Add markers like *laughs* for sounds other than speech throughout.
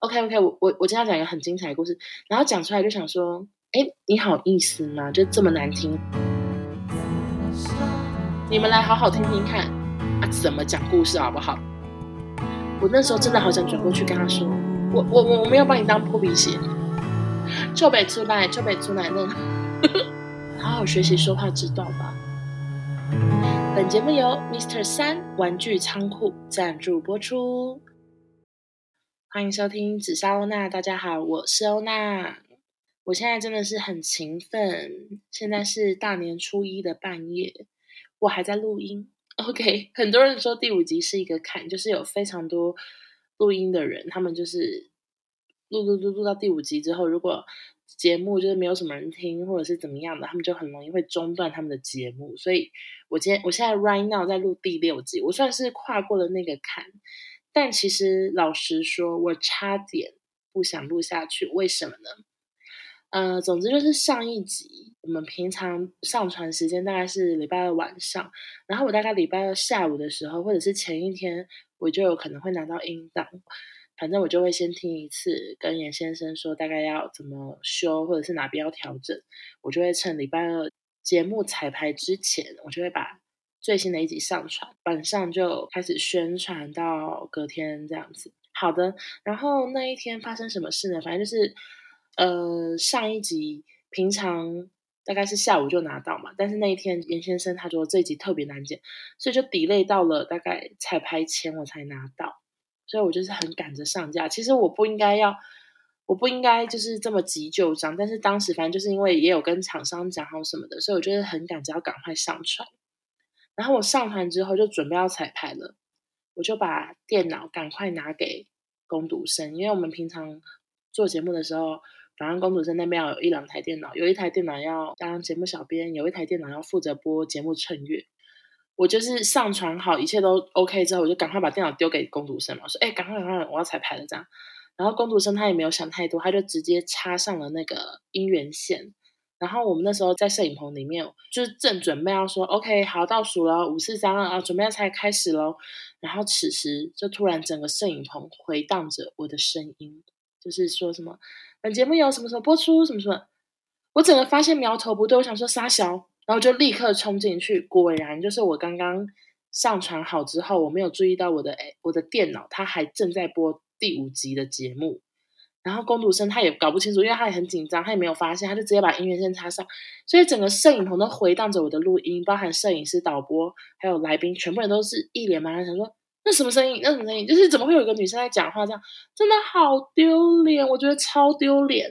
OK OK，我我我今天要讲一个很精彩的故事，然后讲出来就想说，哎，你好意思吗？就这么难听，你们来好好听听看啊，怎么讲故事好不好？我那时候真的好想转过去跟他说，我我我我没有把你当破皮鞋，臭北出来，臭北出来，那 *laughs* 好好学习说话之道吧。本节目由 Mr. 三玩具仓库赞助播出，欢迎收听紫砂欧娜。大家好，我是欧娜。我现在真的是很勤奋，现在是大年初一的半夜，我还在录音。OK，很多人说第五集是一个坎，就是有非常多录音的人，他们就是录录录录到第五集之后，如果节目就是没有什么人听，或者是怎么样的，他们就很容易会中断他们的节目。所以，我今天我现在 right now 在录第六集，我算是跨过了那个坎。但其实老实说，我差点不想录下去。为什么呢？呃，总之就是上一集我们平常上传时间大概是礼拜二晚上，然后我大概礼拜二下午的时候，或者是前一天，我就有可能会拿到音档。反正我就会先听一次，跟严先生说大概要怎么修，或者是哪边要调整。我就会趁礼拜二节目彩排之前，我就会把最新的一集上传，晚上就开始宣传到隔天这样子。好的，然后那一天发生什么事呢？反正就是，呃，上一集平常大概是下午就拿到嘛，但是那一天严先生他说这一集特别难剪，所以就 delay 到了大概彩排前我才拿到。所以我就是很赶着上架。其实我不应该要，我不应该就是这么急就章。但是当时反正就是因为也有跟厂商讲好什么的，所以我就是很赶着要赶快上传。然后我上传之后就准备要彩排了，我就把电脑赶快拿给工读生，因为我们平常做节目的时候，反正工读生那边要有一两台电脑，有一台电脑要当节目小编，有一台电脑要负责播节目衬乐。我就是上传好，一切都 OK 之后，我就赶快把电脑丢给工读生嘛，我说：“哎，赶快赶快，我要彩排了。”这样，然后工读生他也没有想太多，他就直接插上了那个音源线。然后我们那时候在摄影棚里面，就是正准备要说 “OK，好，倒数了，五四三二啊，准备要才开始喽。”然后此时就突然整个摄影棚回荡着我的声音，就是说什么“本节目有什么什么播出什么什么”，我整个发现苗头不对，我想说杀小。然后就立刻冲进去，果然就是我刚刚上传好之后，我没有注意到我的诶我的电脑它还正在播第五集的节目。然后工读生他也搞不清楚，因为他也很紧张，他也没有发现，他就直接把音乐线插上，所以整个摄影棚都回荡着我的录音，包含摄影师、导播还有来宾，全部人都是一脸茫然，想说那什么声音？那什么声音？就是怎么会有一个女生在讲话？这样真的好丢脸，我觉得超丢脸，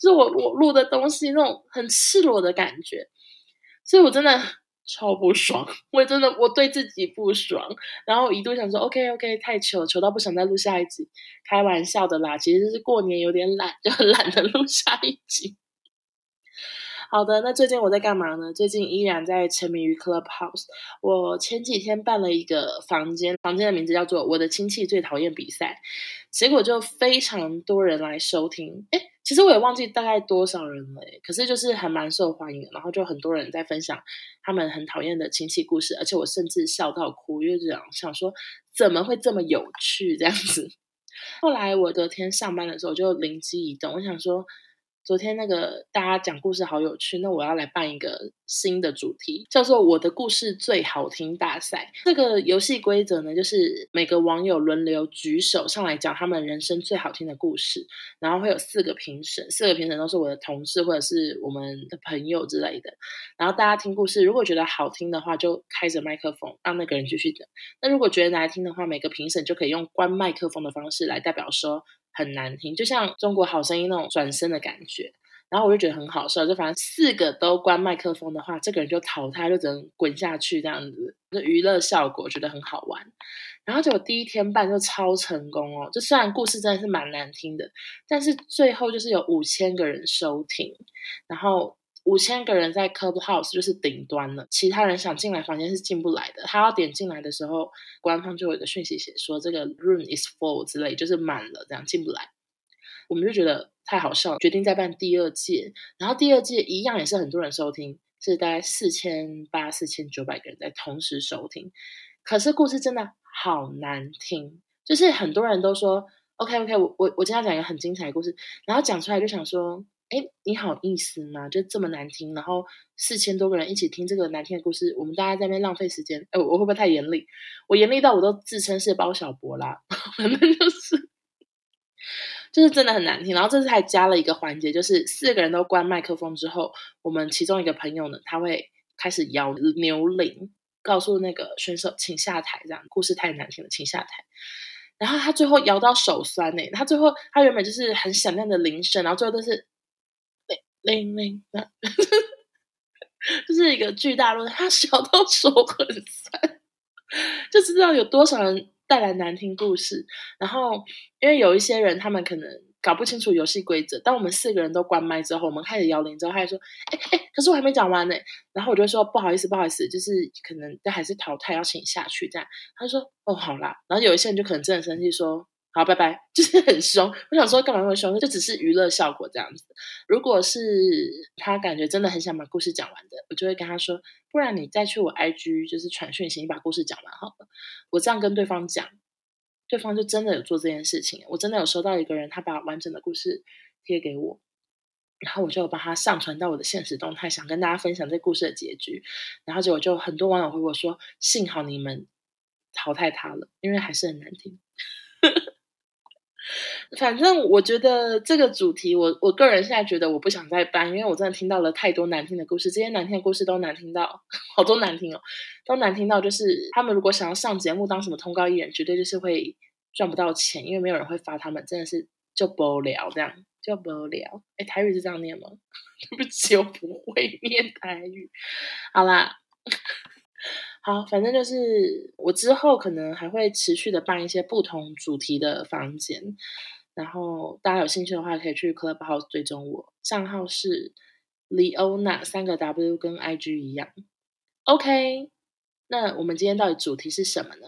就是我我录的东西那种很赤裸的感觉。所以我真的超不爽，我真的我对自己不爽，然后一度想说 OK OK 太糗，糗到不想再录下一集，开玩笑的啦，其实是过年有点懒，就懒得录下一集。好的，那最近我在干嘛呢？最近依然在沉迷于 Clubhouse。我前几天办了一个房间，房间的名字叫做“我的亲戚最讨厌比赛”，结果就非常多人来收听。诶，其实我也忘记大概多少人了，可是就是还蛮受欢迎。然后就很多人在分享他们很讨厌的亲戚故事，而且我甚至笑到哭，因为这样想说怎么会这么有趣这样子。*laughs* 后来我昨天上班的时候就灵机一动，我想说。昨天那个大家讲故事好有趣，那我要来办一个新的主题，叫做“我的故事最好听大赛”。这个游戏规则呢，就是每个网友轮流举手上来讲他们人生最好听的故事，然后会有四个评审，四个评审都是我的同事或者是我们的朋友之类的。然后大家听故事，如果觉得好听的话，就开着麦克风让那个人继续讲；那如果觉得难听的话，每个评审就可以用关麦克风的方式来代表说。很难听，就像中国好声音那种转身的感觉，然后我就觉得很好笑，就反正四个都关麦克风的话，这个人就淘汰，就只能滚下去这样子，就娱乐效果觉得很好玩。然后结果第一天办就超成功哦，就虽然故事真的是蛮难听的，但是最后就是有五千个人收听，然后。五千个人在 Clubhouse 就是顶端了，其他人想进来房间是进不来的。他要点进来的时候，官方就有一个讯息写说这个 room is full 之类，就是满了，这样进不来。我们就觉得太好笑了，决定再办第二届。然后第二届一样也是很多人收听，是大概四千八、四千九百个人在同时收听。可是故事真的好难听，就是很多人都说。OK OK，我我我今天要讲一个很精彩的故事，然后讲出来就想说，哎，你好意思吗？就这么难听，然后四千多个人一起听这个难听的故事，我们大家在那边浪费时间，哎，我会不会太严厉？我严厉到我都自称是包小博啦，*laughs* 反正就是就是真的很难听。然后这次还加了一个环节，就是四个人都关麦克风之后，我们其中一个朋友呢，他会开始摇牛铃，告诉那个选手请下台，这样故事太难听了，请下台。然后他最后摇到手酸呢，他最后他原本就是很响亮的铃声，然后最后都是铃铃铃，*laughs* 就是一个巨大论，他小到手很酸，*laughs* 就知道有多少人带来难听故事。然后因为有一些人，他们可能。搞不清楚游戏规则，当我们四个人都关麦之后，我们开始摇铃之后，他还说：“哎哎，可是我还没讲完呢。”然后我就说：“不好意思，不好意思，就是可能这还是淘汰，要请下去。”这样，他就说：“哦，好啦。”然后有一些人就可能真的生气，说：“好，拜拜。*laughs* ”就是很凶。我想说，干嘛那么凶？就只是娱乐效果这样子。如果是他感觉真的很想把故事讲完的，我就会跟他说：“不然你再去我 IG 就是传讯息，你把故事讲完好了。”我这样跟对方讲。对方就真的有做这件事情，我真的有收到一个人，他把完整的故事贴给我，然后我就把它上传到我的现实动态，想跟大家分享这故事的结局。然后结果就很多网友回我说：“幸好你们淘汰他了，因为还是很难听。”反正我觉得这个主题，我我个人现在觉得我不想再办，因为我真的听到了太多难听的故事，这些难听的故事都难听到好多难听哦，都难听到就是他们如果想要上节目当什么通告艺人，绝对就是会。赚不到钱，因为没有人会发他们，真的是就不聊这样，就不聊。哎，台语是这样念吗？*laughs* 对不起，我不会念台语。好啦，好，反正就是我之后可能还会持续的办一些不同主题的房间，然后大家有兴趣的话，可以去 Clubhouse 追踪我，账号是 Leona 三个 W 跟 IG 一样。OK，那我们今天到底主题是什么呢？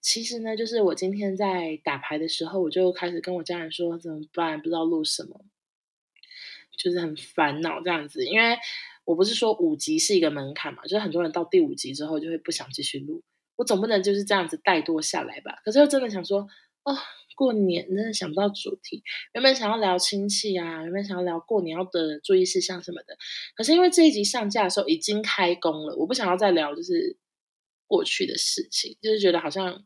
其实呢，就是我今天在打牌的时候，我就开始跟我家人说怎么办，不知道录什么，就是很烦恼这样子。因为我不是说五集是一个门槛嘛，就是很多人到第五集之后就会不想继续录，我总不能就是这样子怠惰下来吧。可是又真的想说，哦，过年真的想不到主题，原本想要聊亲戚啊，原本想要聊过年要的注意事项什么的，可是因为这一集上架的时候已经开工了，我不想要再聊，就是。过去的事情，就是觉得好像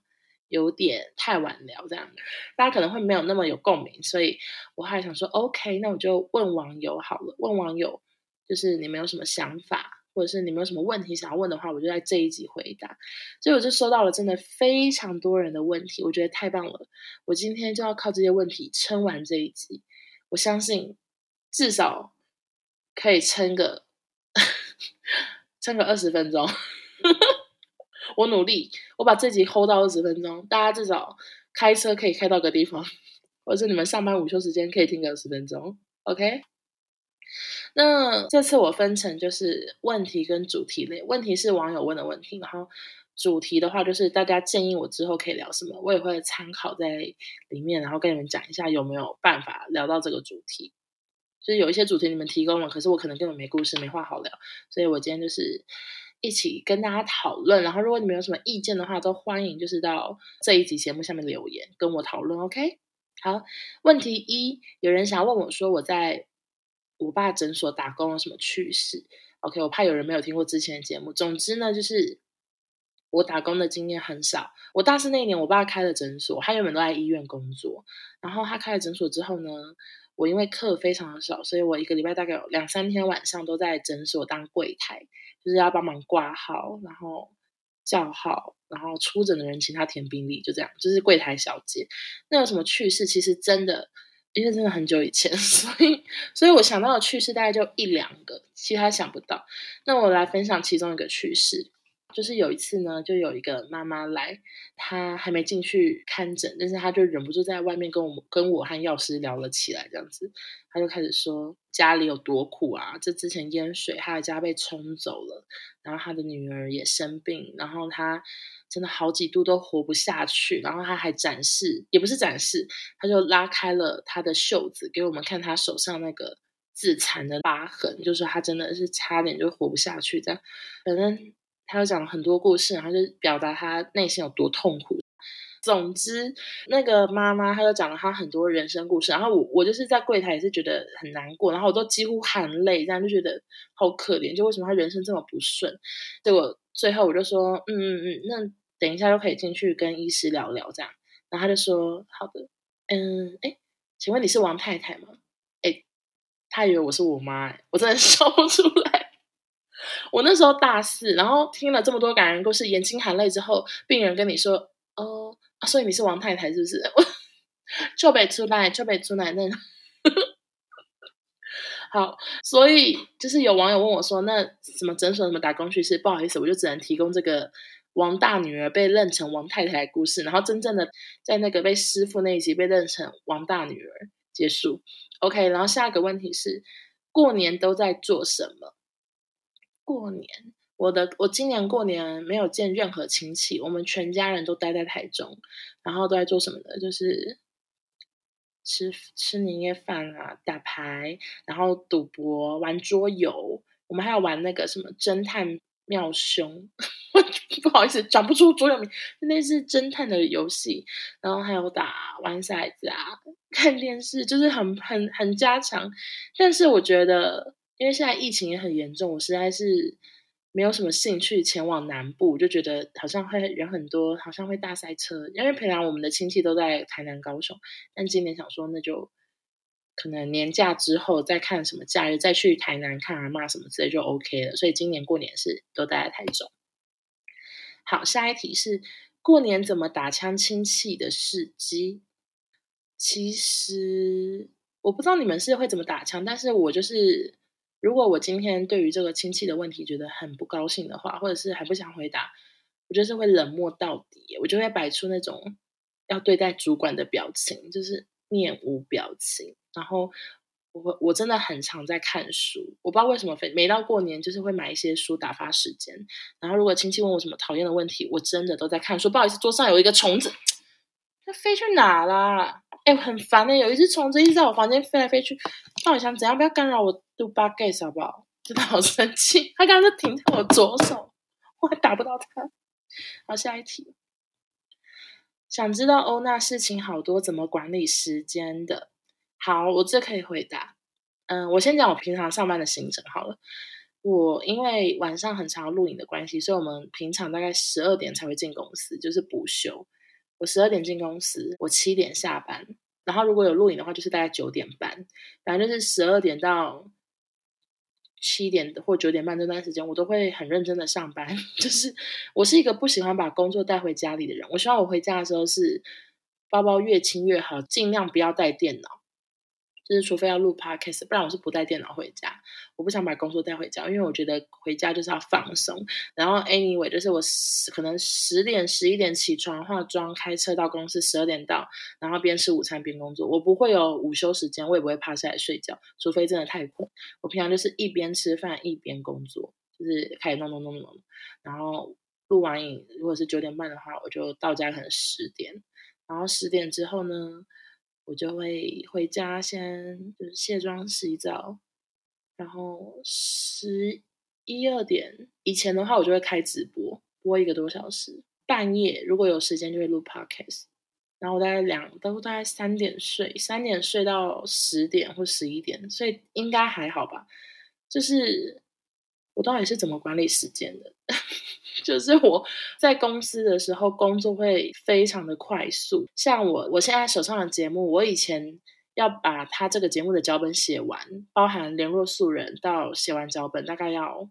有点太晚聊这样，大家可能会没有那么有共鸣，所以我还想说，OK，那我就问网友好了。问网友，就是你们有什么想法，或者是你们有什么问题想要问的话，我就在这一集回答。所以我就收到了真的非常多人的问题，我觉得太棒了。我今天就要靠这些问题撑完这一集，我相信至少可以撑个撑个二十分钟。*laughs* 我努力，我把这集 hold 到二十分钟，大家至少开车可以开到个地方，或者是你们上班午休时间可以听个二十分钟，OK？那这次我分成就是问题跟主题类，问题是网友问的问题，然后主题的话就是大家建议我之后可以聊什么，我也会参考在里面，然后跟你们讲一下有没有办法聊到这个主题。就是有一些主题你们提供了，可是我可能根本没故事，没话好聊，所以我今天就是。一起跟大家讨论，然后如果你们有什么意见的话，都欢迎就是到这一集节目下面留言跟我讨论，OK？好，问题一，有人想问我说我在我爸诊所打工有什么趣事？OK？我怕有人没有听过之前的节目。总之呢，就是我打工的经验很少。我大四那一年，我爸开了诊所，他原本都在医院工作，然后他开了诊所之后呢，我因为课非常的少，所以我一个礼拜大概有两三天晚上都在诊所当柜台。就是要帮忙挂号，然后叫号，然后出诊的人请他填病历，就这样，就是柜台小姐。那有什么趣事？其实真的，因为真的很久以前，*laughs* 所以，所以我想到的趣事大概就一两个，其他想不到。那我来分享其中一个趣事。就是有一次呢，就有一个妈妈来，她还没进去看诊，但是她就忍不住在外面跟我跟我和药师聊了起来，这样子，她就开始说家里有多苦啊，这之前淹水，她的家被冲走了，然后她的女儿也生病，然后她真的好几度都活不下去，然后她还展示，也不是展示，她就拉开了她的袖子给我们看她手上那个自残的疤痕，就是她真的是差点就活不下去，这样，反正。他又讲了很多故事，然后就表达他内心有多痛苦。总之，那个妈妈她就讲了她很多人生故事，然后我我就是在柜台也是觉得很难过，然后我都几乎含泪，这样就觉得好可怜，就为什么她人生这么不顺？结果最后我就说，嗯嗯嗯，那等一下就可以进去跟医师聊聊这样，然后他就说好的，嗯，哎，请问你是王太太吗？哎，他以为我是我妈，我真的 *laughs* 说不出来。我那时候大四，然后听了这么多感人故事，眼睛含泪之后，病人跟你说，哦。所以你是王太太是不是？*laughs* 就被出来，就被出来那。好，所以就是有网友问我说：“那什么诊所什么打工趣事？”不好意思，我就只能提供这个王大女儿被认成王太太的故事，然后真正的在那个被师傅那一集被认成王大女儿结束。OK，然后下一个问题是：过年都在做什么？过年。我的我今年过年没有见任何亲戚，我们全家人都待在台中，然后都在做什么呢？就是吃吃年夜饭啊，打牌，然后赌博，玩桌游。我们还要玩那个什么侦探妙凶，*laughs* 不好意思讲不出桌游名，那是侦探的游戏。然后还有打玩骰子啊，看电视，就是很很很家常。但是我觉得，因为现在疫情也很严重，我实在是。没有什么兴趣前往南部，就觉得好像会人很多，好像会大塞车。因为平常我们的亲戚都在台南、高雄，但今年想说，那就可能年假之后再看什么假日，再去台南看阿嬷什么之类就 OK 了。所以今年过年是都待在台中。好，下一题是过年怎么打枪亲戚的事迹。其实我不知道你们是会怎么打枪，但是我就是。如果我今天对于这个亲戚的问题觉得很不高兴的话，或者是还不想回答，我就是会冷漠到底，我就会摆出那种要对待主管的表情，就是面无表情。然后我我真的很常在看书，我不知道为什么非，每到过年就是会买一些书打发时间。然后如果亲戚问我什么讨厌的问题，我真的都在看书。不好意思，桌上有一个虫子，它飞去哪啦？哎，很烦的，有一只虫子一直在我房间飞来飞去，到底想怎样？不要干扰我读八 G 好不好？*laughs* 真的好生气，他刚刚就停在我左手，我还打不到他。好，下一题，想知道欧娜事情好多，怎么管理时间的？好，我这可以回答。嗯，我先讲我平常上班的行程好了。我因为晚上很常录影的关系，所以我们平常大概十二点才会进公司，就是补休。我十二点进公司，我七点下班，然后如果有录影的话，就是大概九点半，反正就是十二点到七点或九点半这段时间，我都会很认真的上班。*laughs* 就是我是一个不喜欢把工作带回家里的人，我希望我回家的时候是包包越轻越好，尽量不要带电脑。就是除非要录 podcast，不然我是不带电脑回家。我不想把工作带回家，因为我觉得回家就是要放松。然后 anyway，就是我可能十点、十一点起床化妆，开车到公司，十二点到，然后边吃午餐边工作。我不会有午休时间，我也不会趴下来睡觉，除非真的太困。我平常就是一边吃饭一边工作，就是开始弄弄弄弄，然后录完影，如果是九点半的话，我就到家可能十点，然后十点之后呢，我就会回家，先就是卸妆、洗澡，然后十一二点以前的话，我就会开直播，播一个多小时。半夜如果有时间，就会录 podcast。然后我大概两都大概三点睡，三点睡到十点或十一点，所以应该还好吧。就是我到底是怎么管理时间的？*laughs* 就是我在公司的时候，工作会非常的快速。像我，我现在手上的节目，我以前要把他这个节目的脚本写完，包含联络素人到写完脚本，大概要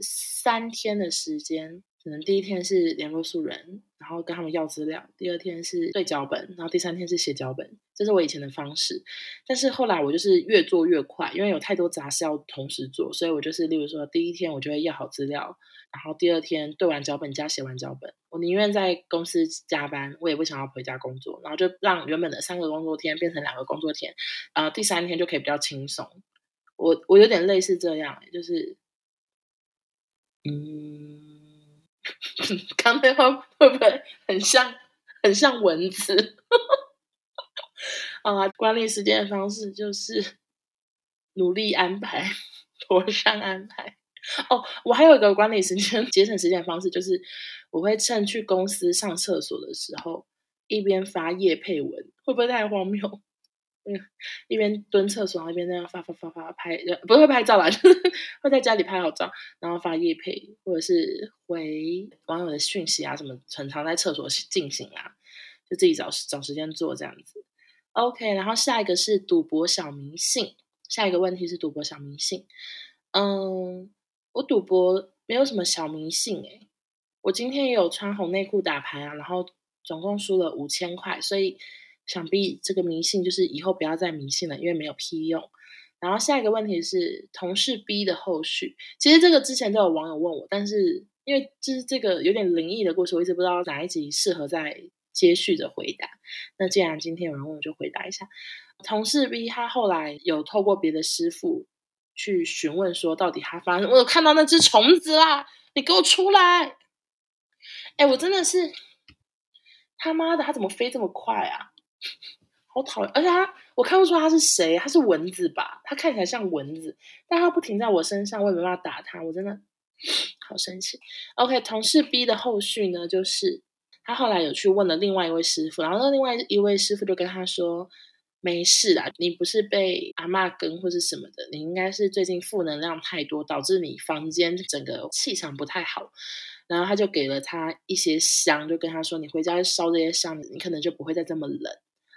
三天的时间。可能第一天是联络素人，然后跟他们要资料；第二天是对脚本，然后第三天是写脚本。这是我以前的方式。但是后来我就是越做越快，因为有太多杂事要同时做，所以我就是，例如说，第一天我就会要好资料，然后第二天对完脚本加写完脚本。我宁愿在公司加班，我也不想要回家工作，然后就让原本的三个工作天变成两个工作天，然后第三天就可以比较轻松。我我有点类似这样，就是，嗯。*laughs* 刚才话会不会很像很像蚊子？*laughs* 啊，管理时间的方式就是努力安排，妥善安排。哦，我还有一个管理时间、节省时间的方式，就是我会趁去公司上厕所的时候，一边发夜配文，会不会太荒谬？嗯，*laughs* 一边蹲厕所，一边那样发发发发拍，不会拍照啦，*laughs* 就是会在家里拍好照，然后发夜配，或者是回网友的讯息啊，什么常常在厕所进行啊，就自己找找时间做这样子。OK，然后下一个是赌博小迷信，下一个问题是赌博小迷信。嗯，我赌博没有什么小迷信诶、我今天也有穿红内裤打牌啊，然后总共输了五千块，所以。想必这个迷信就是以后不要再迷信了，因为没有屁用。然后下一个问题是同事 B 的后续。其实这个之前都有网友问我，但是因为就是这个有点灵异的故事，我一直不知道哪一集适合再接续的回答。那既然今天有人问，我就回答一下。同事 B 他后来有透过别的师傅去询问说，到底他发生，我有看到那只虫子啦，你给我出来！哎，我真的是他妈的，他怎么飞这么快啊？*laughs* 好讨厌，而且他，我看不出他是谁，他是蚊子吧？他看起来像蚊子，但他不停在我身上，我也没办法打他，我真的 *sniffs* 好生气。OK，同事 B 的后续呢，就是他后来有去问了另外一位师傅，然后那另外一位师傅就跟他说：“没事啦，你不是被阿嬷跟或是什么的，你应该是最近负能量太多，导致你房间整个气场不太好。”然后他就给了他一些香，就跟他说：“你回家烧这些香，你可能就不会再这么冷。”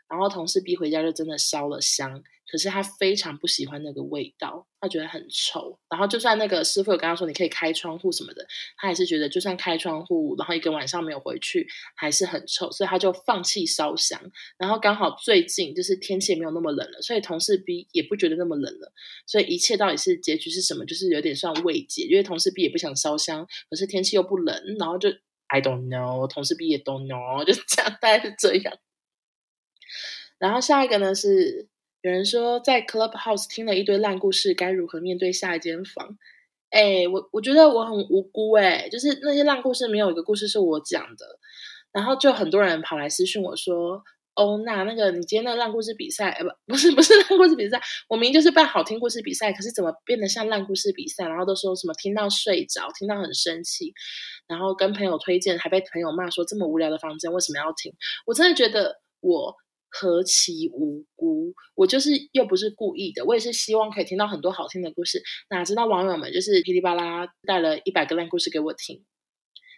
然后同事逼回家就真的烧了香，可是他非常不喜欢那个味道，他觉得很臭。然后就算那个师傅有跟他说，你可以开窗户什么的，他还是觉得就算开窗户，然后一个晚上没有回去，还是很臭，所以他就放弃烧香。然后刚好最近就是天气也没有那么冷了，所以同事 B 也不觉得那么冷了，所以一切到底是结局是什么，就是有点算未解，因为同事 B 也不想烧香，可是天气又不冷，然后就 I don't know，同事 B 也 don't know，*laughs* 就这样，大概是这样。然后下一个呢是有人说在 Clubhouse 听了一堆烂故事，该如何面对下一间房？哎，我我觉得我很无辜哎，就是那些烂故事没有一个故事是我讲的，然后就很多人跑来私讯我说，欧娜，那个你今天那个烂故事比赛，呃不不是不是烂故事比赛，我明明就是办好听故事比赛，可是怎么变得像烂故事比赛？然后都说什么听到睡着，听到很生气，然后跟朋友推荐，还被朋友骂说这么无聊的房间为什么要听？我真的觉得我。何其无辜！我就是又不是故意的，我也是希望可以听到很多好听的故事。哪知道网友们就是噼里啪啦带了一百个烂故事给我听。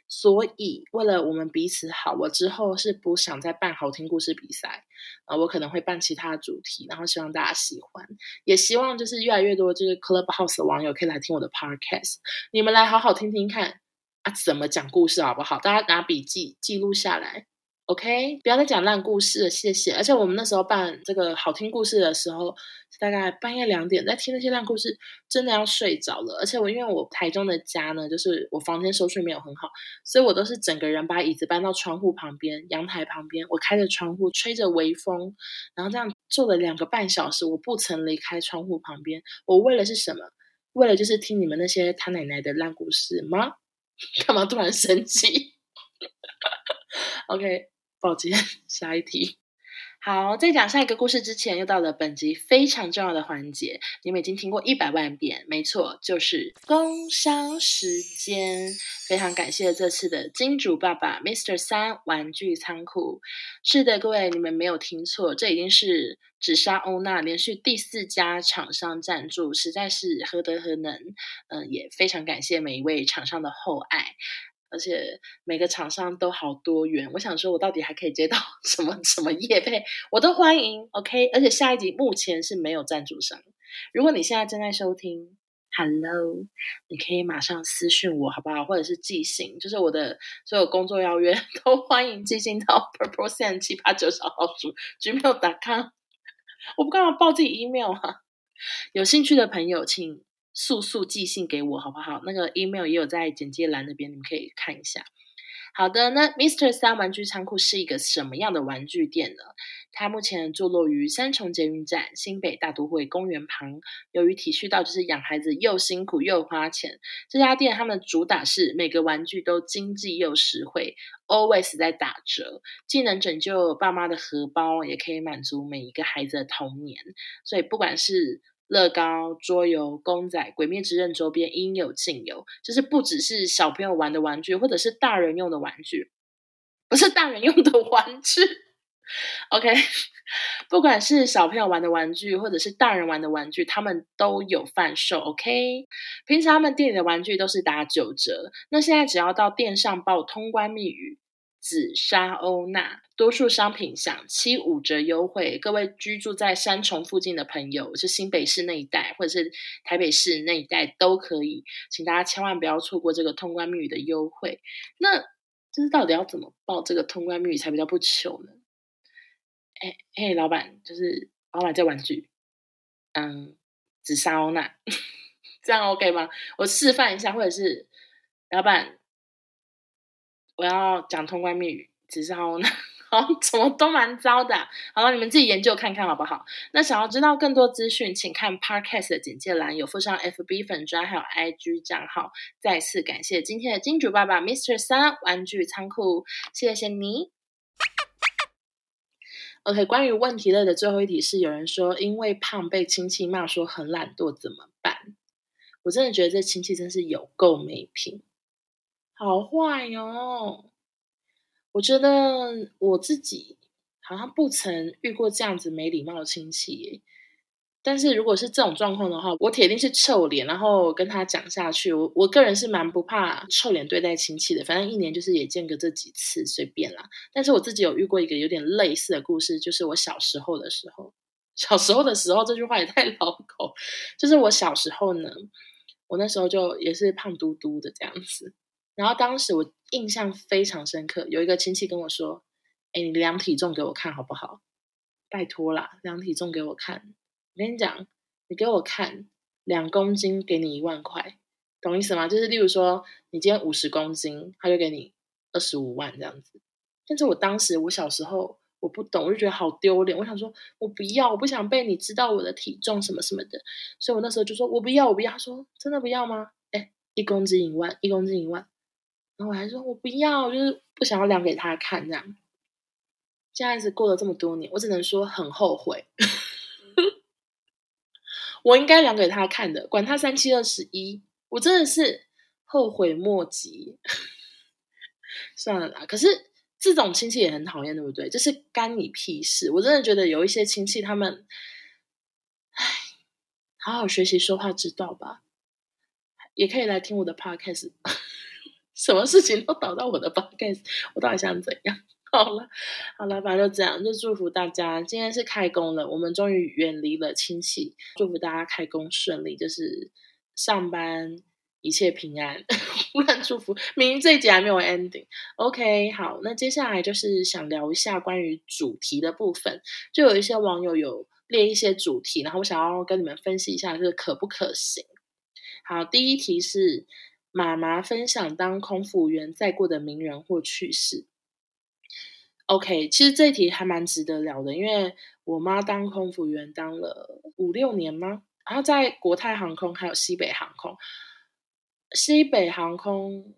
所以为了我们彼此好，我之后是不想再办好听故事比赛啊，我可能会办其他主题，然后希望大家喜欢，也希望就是越来越多就是 Clubhouse 的网友可以来听我的 Podcast，你们来好好听听看啊，怎么讲故事好不好？大家拿笔记记录下来。OK，不要再讲烂故事了，谢谢。而且我们那时候办这个好听故事的时候，大概半夜两点在听那些烂故事，真的要睡着了。而且我因为我台中的家呢，就是我房间收讯没有很好，所以我都是整个人把椅子搬到窗户旁边、阳台旁边，我开着窗户，吹着微风，然后这样坐了两个半小时，我不曾离开窗户旁边。我为了是什么？为了就是听你们那些他奶奶的烂故事吗？*laughs* 干嘛突然生气？*laughs* OK。抱歉，*laughs* 下一题。好，在讲下一个故事之前，又到了本集非常重要的环节。你们已经听过一百万遍，没错，就是工商时间。非常感谢这次的金主爸爸，Mr. 三玩具仓库。是的，各位，你们没有听错，这已经是只杀欧娜连续第四家厂商赞助，实在是何德何能。嗯、也非常感谢每一位厂商的厚爱。而且每个厂商都好多元，我想说，我到底还可以接到 *laughs* 什么什么业配，我都欢迎，OK。而且下一集目前是没有赞助商。如果你现在正在收听，Hello，你可以马上私讯我，好不好？或者是寄信，就是我的所有工作邀约 *laughs* 都欢迎寄信到 purple sen 七八九小老鼠 gmail.com。*laughs* 我不干嘛报自己 email 啊？有兴趣的朋友，请。速速寄信给我好不好？那个 email 也有在简介栏那边，你们可以看一下。好的，那 Mr. 三玩具仓库是一个什么样的玩具店呢？它目前坐落于三重捷运站新北大都会公园旁。由于体恤到就是养孩子又辛苦又花钱，这家店他们主打是每个玩具都经济又实惠，always 在打折，既能拯救爸妈的荷包，也可以满足每一个孩子的童年。所以不管是乐高、桌游、公仔、鬼灭之刃周边应有尽有，就是不只是小朋友玩的玩具，或者是大人用的玩具，不是大人用的玩具，OK，*laughs* 不管是小朋友玩的玩具，或者是大人玩的玩具，他们都有贩售。OK，平常他们店里的玩具都是打九折，那现在只要到店上报通关密语“紫砂欧娜”，多数商品享七五折优惠。各位居住在三重附近的朋友，是新北市那一带，或者是台北市那一带都可以，请大家千万不要错过这个通关密语的优惠。那就是到底要怎么报这个通关密语才比较不糗呢？哎哎，老板，就是老板这玩具，嗯，紫砂欧娜，*laughs* 这样 OK 吗？我示范一下，或者是老板，我要讲通关密语，只是好难，*laughs* 好，怎么都蛮糟的。好了，你们自己研究看看好不好？那想要知道更多资讯，请看 Podcast 的简介栏，有附上 FB 粉专还有 IG 账号。再次感谢今天的金主爸爸 Mr. 三玩具仓库，谢谢你。OK，关于问题类的最后一题是，有人说因为胖被亲戚骂说很懒惰怎么办？我真的觉得这亲戚真是有够没品，好坏哟！我觉得我自己好像不曾遇过这样子没礼貌的亲戚耶。但是如果是这种状况的话，我铁定是臭脸，然后跟他讲下去。我我个人是蛮不怕臭脸对待亲戚的，反正一年就是也见个这几次，随便啦。但是我自己有遇过一个有点类似的故事，就是我小时候的时候，小时候的时候这句话也太老口。就是我小时候呢，我那时候就也是胖嘟嘟的这样子，然后当时我印象非常深刻，有一个亲戚跟我说：“哎，你量体重给我看好不好？拜托啦，量体重给我看。”我跟你讲，你给我看两公斤，给你一万块，懂意思吗？就是例如说，你今天五十公斤，他就给你二十五万这样子。但是我当时我小时候我不懂，我就觉得好丢脸。我想说，我不要，我不想被你知道我的体重什么什么的。所以我那时候就说我不要，我不要。他说真的不要吗？哎，一公斤一万，一公斤一万。然后我还说我不要，就是不想要量给他看这样。现在是过了这么多年，我只能说很后悔。*laughs* 我应该量给他看的，管他三七二十一，我真的是后悔莫及。*laughs* 算了啦，可是这种亲戚也很讨厌，对不对？就是干你屁事！我真的觉得有一些亲戚，他们，唉，好好学习说话之道吧。也可以来听我的 podcast，什么事情都导到我的 podcast，我到底想怎样？*laughs* 好了，好了，反正就这样，就祝福大家。今天是开工了，我们终于远离了亲戚，祝福大家开工顺利，就是上班一切平安。*laughs* 忽然祝福，明明这一集还没有 ending。OK，好，那接下来就是想聊一下关于主题的部分，就有一些网友有列一些主题，然后我想要跟你们分析一下，这个可不可行？好，第一题是妈妈分享当空服员在过的名人或趣事。OK，其实这一题还蛮值得聊的，因为我妈当空服员当了五六年吗？然后在国泰航空还有西北航空，西北航空，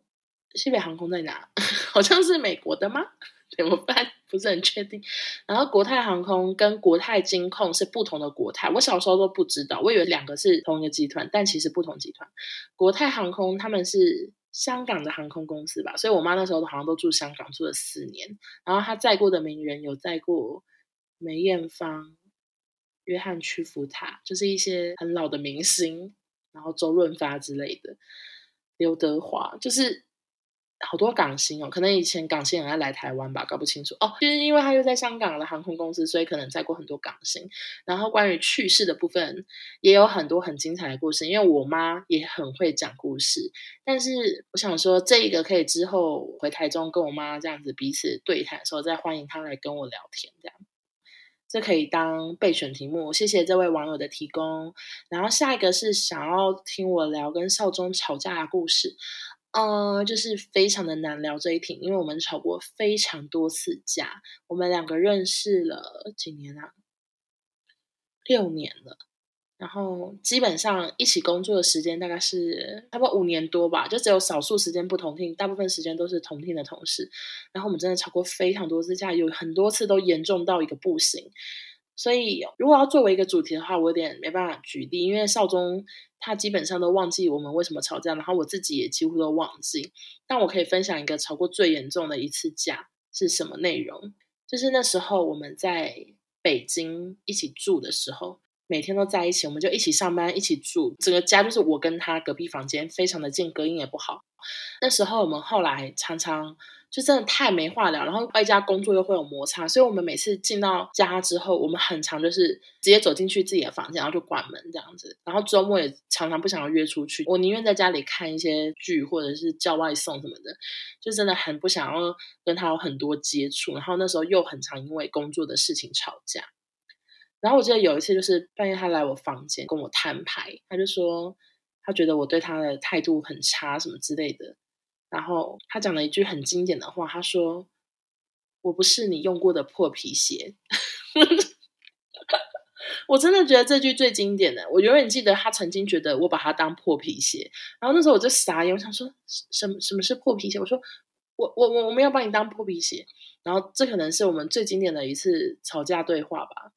西北航空在哪？*laughs* 好像是美国的吗？怎么办？*laughs* 不是很确定。然后国泰航空跟国泰金控是不同的国泰，我小时候都不知道，我以为两个是同一个集团，但其实不同集团。国泰航空他们是。香港的航空公司吧，所以我妈那时候好像都住香港，住了四年。然后她载过的名人有载过梅艳芳、约翰屈服塔，就是一些很老的明星，然后周润发之类的，刘德华，就是。好多港星哦，可能以前港星很爱来台湾吧，搞不清楚哦。就是因为他又在香港的航空公司，所以可能载过很多港星。然后关于去世的部分，也有很多很精彩的故事。因为我妈也很会讲故事，但是我想说，这一个可以之后回台中跟我妈这样子彼此对谈的时候，再欢迎她来跟我聊天，这样这可以当备选题目。谢谢这位网友的提供。然后下一个是想要听我聊跟少宗吵架的故事。呃，就是非常的难聊这一题，因为我们吵过非常多次架，我们两个认识了几年啊？六年了，然后基本上一起工作的时间大概是差不多五年多吧，就只有少数时间不同听，大部分时间都是同听的同事。然后我们真的吵过非常多次架，有很多次都严重到一个不行。所以，如果要作为一个主题的话，我有点没办法举例，因为少宗他基本上都忘记我们为什么吵架，然后我自己也几乎都忘记。但我可以分享一个吵过最严重的一次架是什么内容，就是那时候我们在北京一起住的时候，每天都在一起，我们就一起上班，一起住，整个家就是我跟他隔壁房间，非常的近，隔音也不好。那时候我们后来常常。就真的太没话聊，然后外加工作又会有摩擦，所以我们每次进到家之后，我们很常就是直接走进去自己的房间，然后就关门这样子。然后周末也常常不想要约出去，我宁愿在家里看一些剧或者是叫外送什么的，就真的很不想要跟他有很多接触。然后那时候又很常因为工作的事情吵架。然后我记得有一次就是半夜他来我房间跟我摊牌，他就说他觉得我对他的态度很差什么之类的。然后他讲了一句很经典的话，他说：“我不是你用过的破皮鞋。*laughs* ”我真的觉得这句最经典的。我永远记得他曾经觉得我把他当破皮鞋。然后那时候我就傻眼，我想说什么什么是破皮鞋？我说我我我我没有把你当破皮鞋。然后这可能是我们最经典的一次吵架对话吧。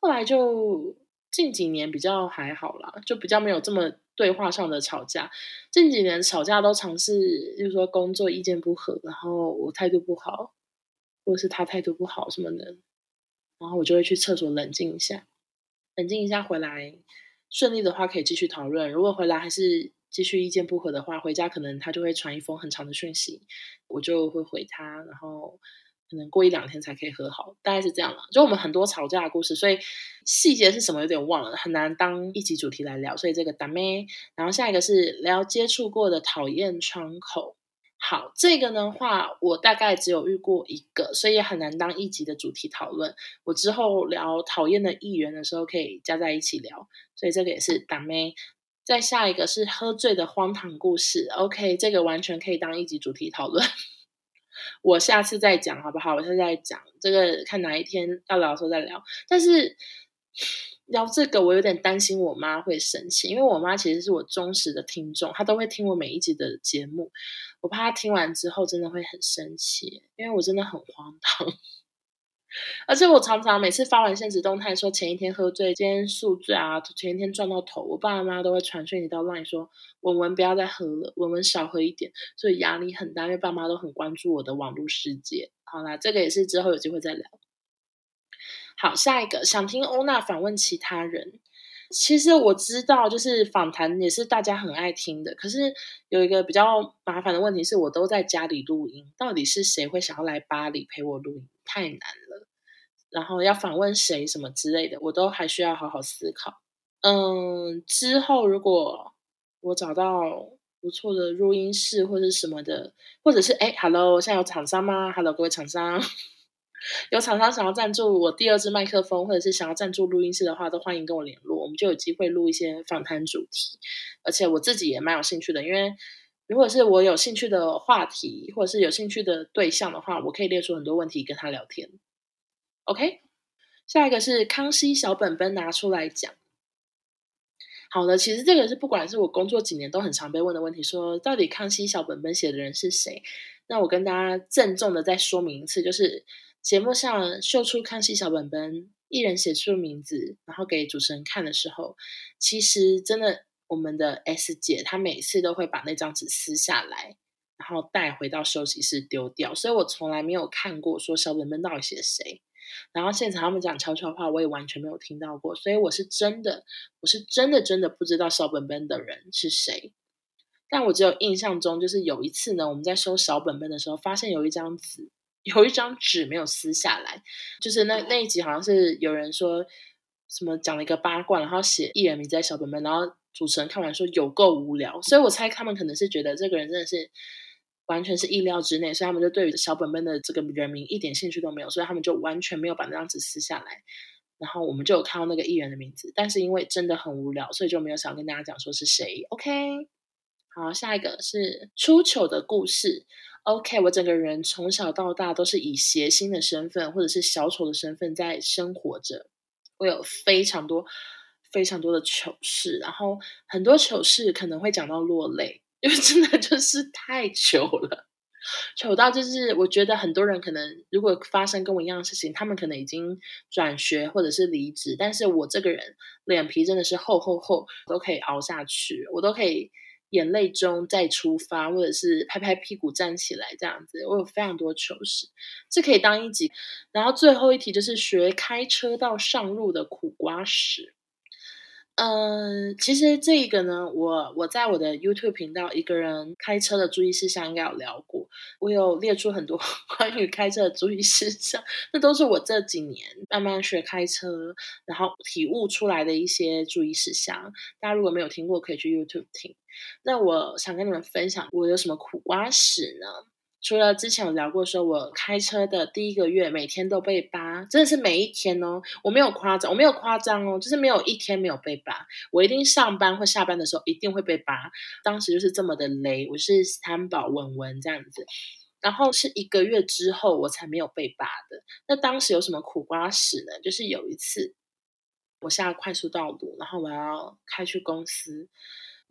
后来就近几年比较还好啦，就比较没有这么。对话上的吵架，近几年吵架都尝试，就是说工作意见不合，然后我态度不好，或者是他态度不好什么的，然后我就会去厕所冷静一下，冷静一下回来，顺利的话可以继续讨论。如果回来还是继续意见不合的话，回家可能他就会传一封很长的讯息，我就会回他，然后。可能过一两天才可以和好，大概是这样了。就我们很多吵架的故事，所以细节是什么有点忘了，很难当一集主题来聊。所以这个打咩，然后下一个是聊接触过的讨厌窗口。好，这个的话我大概只有遇过一个，所以也很难当一集的主题讨论。我之后聊讨厌的议员的时候可以加在一起聊。所以这个也是打咩。再下一个是喝醉的荒唐故事。OK，这个完全可以当一集主题讨论。我下次再讲好不好？我下次再讲这个，看哪一天要聊的时候再聊。但是聊这个，我有点担心我妈会生气，因为我妈其实是我忠实的听众，她都会听我每一集的节目。我怕她听完之后真的会很生气，因为我真的很荒唐。而且我常常每次发完现实动态说前一天喝醉，今天宿醉啊，前一天撞到头，我爸爸妈都会传讯息到 LINE 说文文不要再喝了，文文少喝一点，所以压力很大，因为爸妈都很关注我的网络世界。好啦，这个也是之后有机会再聊。好，下一个想听欧娜访问其他人，其实我知道就是访谈也是大家很爱听的，可是有一个比较麻烦的问题是我都在家里录音，到底是谁会想要来巴黎陪我录音？太难了。然后要访问谁什么之类的，我都还需要好好思考。嗯，之后如果我找到不错的录音室或者什么的，或者是哎，Hello，现在有厂商吗？Hello，各位厂商，*laughs* 有厂商想要赞助我第二支麦克风，或者是想要赞助录音室的话，都欢迎跟我联络，我们就有机会录一些访谈主题。而且我自己也蛮有兴趣的，因为如果是我有兴趣的话题，或者是有兴趣的对象的话，我可以列出很多问题跟他聊天。OK，下一个是康熙小本本拿出来讲。好的，其实这个是不管是我工作几年都很常被问的问题，说到底康熙小本本写的人是谁？那我跟大家郑重的再说明一次，就是节目上秀出康熙小本本，艺人写出名字，然后给主持人看的时候，其实真的我们的 S 姐她每次都会把那张纸撕下来，然后带回到休息室丢掉，所以我从来没有看过说小本本到底写谁。然后现场他们讲悄悄话，我也完全没有听到过，所以我是真的，我是真的真的不知道小本本的人是谁。但我只有印象中，就是有一次呢，我们在收小本本的时候，发现有一张纸，有一张纸没有撕下来。就是那那一集好像是有人说什么讲了一个八卦，然后写艺人名在小本本，然后主持人看完说有够无聊，所以我猜他们可能是觉得这个人真的是。完全是意料之内，所以他们就对于小本本的这个人名一点兴趣都没有，所以他们就完全没有把那张纸撕下来。然后我们就有看到那个艺人的名字，但是因为真的很无聊，所以就没有想跟大家讲说是谁。OK，好，下一个是出糗的故事。OK，我整个人从小到大都是以谐星的身份或者是小丑的身份在生活着，我有非常多非常多的糗事，然后很多糗事可能会讲到落泪。因为真的 *laughs* 就是太糗了，糗到就是我觉得很多人可能如果发生跟我一样的事情，他们可能已经转学或者是离职，但是我这个人脸皮真的是厚厚厚，都可以熬下去，我都可以眼泪中再出发，或者是拍拍屁股站起来这样子。我有非常多糗事，这可以当一集。然后最后一题就是学开车到上路的苦瓜史。嗯，其实这一个呢，我我在我的 YouTube 频道一个人开车的注意事项应该有聊过，我有列出很多 *laughs* 关于开车的注意事项，那都是我这几年慢慢学开车，然后体悟出来的一些注意事项。大家如果没有听过，可以去 YouTube 听。那我想跟你们分享，我有什么苦瓜史呢？除了之前有聊过，说我开车的第一个月每天都被扒，真的是每一天哦，我没有夸张，我没有夸张哦，就是没有一天没有被扒。我一定上班或下班的时候一定会被扒，当时就是这么的雷，我是三宝稳稳这样子。然后是一个月之后我才没有被扒的。那当时有什么苦瓜史呢？就是有一次我下快速道路，然后我要开去公司。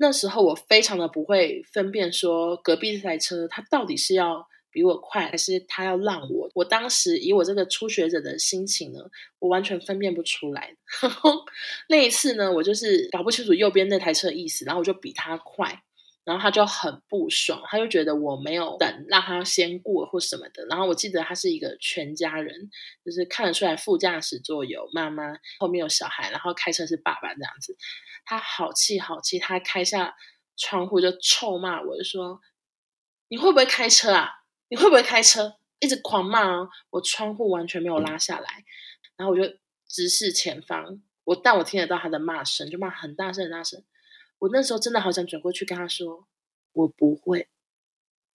那时候我非常的不会分辨，说隔壁这台车它到底是要比我快，还是它要让我。我当时以我这个初学者的心情呢，我完全分辨不出来。*laughs* 呵呵那一次呢，我就是搞不清楚右边那台车的意思，然后我就比它快。然后他就很不爽，他就觉得我没有等让他先过或什么的。然后我记得他是一个全家人，就是看得出来副驾驶座有妈妈，后面有小孩，然后开车是爸爸这样子。他好气好气，他开下窗户就臭骂我，就说：“你会不会开车啊？你会不会开车？”一直狂骂哦。我窗户完全没有拉下来，然后我就直视前方，我但我听得到他的骂声，就骂很大声很大声。我那时候真的好想转过去跟他说：“我不会，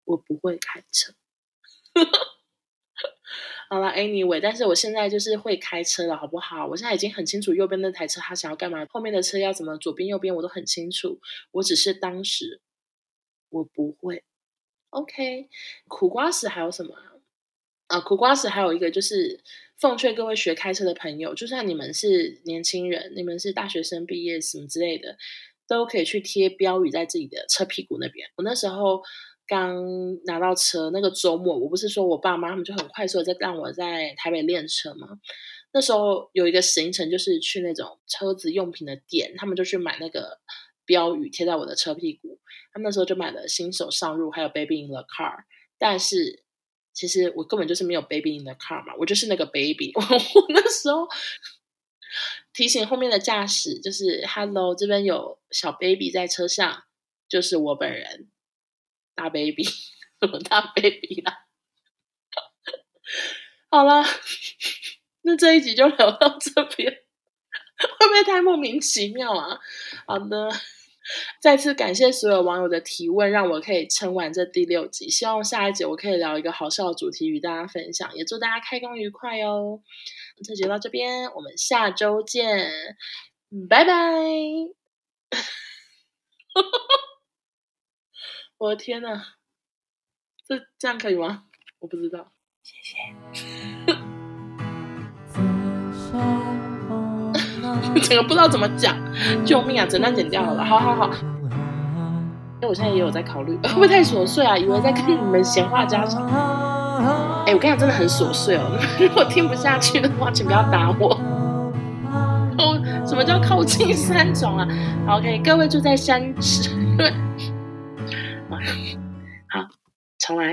我不会开车。*laughs* ”好了，Anyway，但是我现在就是会开车了，好不好？我现在已经很清楚右边那台车他想要干嘛，后面的车要怎么，左边右边我都很清楚。我只是当时我不会。OK，苦瓜史还有什么啊？苦瓜石还有一个就是奉劝各位学开车的朋友，就算你们是年轻人，你们是大学生毕业什么之类的。都可以去贴标语在自己的车屁股那边。我那时候刚拿到车，那个周末，我不是说我爸妈他们就很快速的在让我在台北练车吗？那时候有一个行程，就是去那种车子用品的店，他们就去买那个标语贴在我的车屁股。他们那时候就买了新手上路，还有 Baby in the car。但是其实我根本就是没有 Baby in the car 嘛，我就是那个 baby。*laughs* 我那时候。提醒后面的驾驶，就是 “Hello”，这边有小 baby 在车上，就是我本人，大 baby，*laughs* 什么大 baby 啦？好了，*laughs* 那这一集就聊到这边，会不会太莫名其妙啊？好的，再次感谢所有网友的提问，让我可以撑完这第六集。希望下一集我可以聊一个好笑的主题与大家分享，也祝大家开工愉快哦。这集就到这边，我们下周见，拜拜！*laughs* 我的天哪，这这样可以吗？我不知道，谢谢。*laughs* 整个不知道怎么讲，救命啊！整段剪掉好了，好好好。因为我现在也有在考虑，*laughs* 会不会太琐碎啊？以为在跟你们闲话家常。哎，我跟你讲，真的很琐碎哦。*laughs* 如果听不下去的话，请不要打我。*laughs* 哦，什么叫靠近三种啊？OK，各位住在山，*laughs* 好，重来。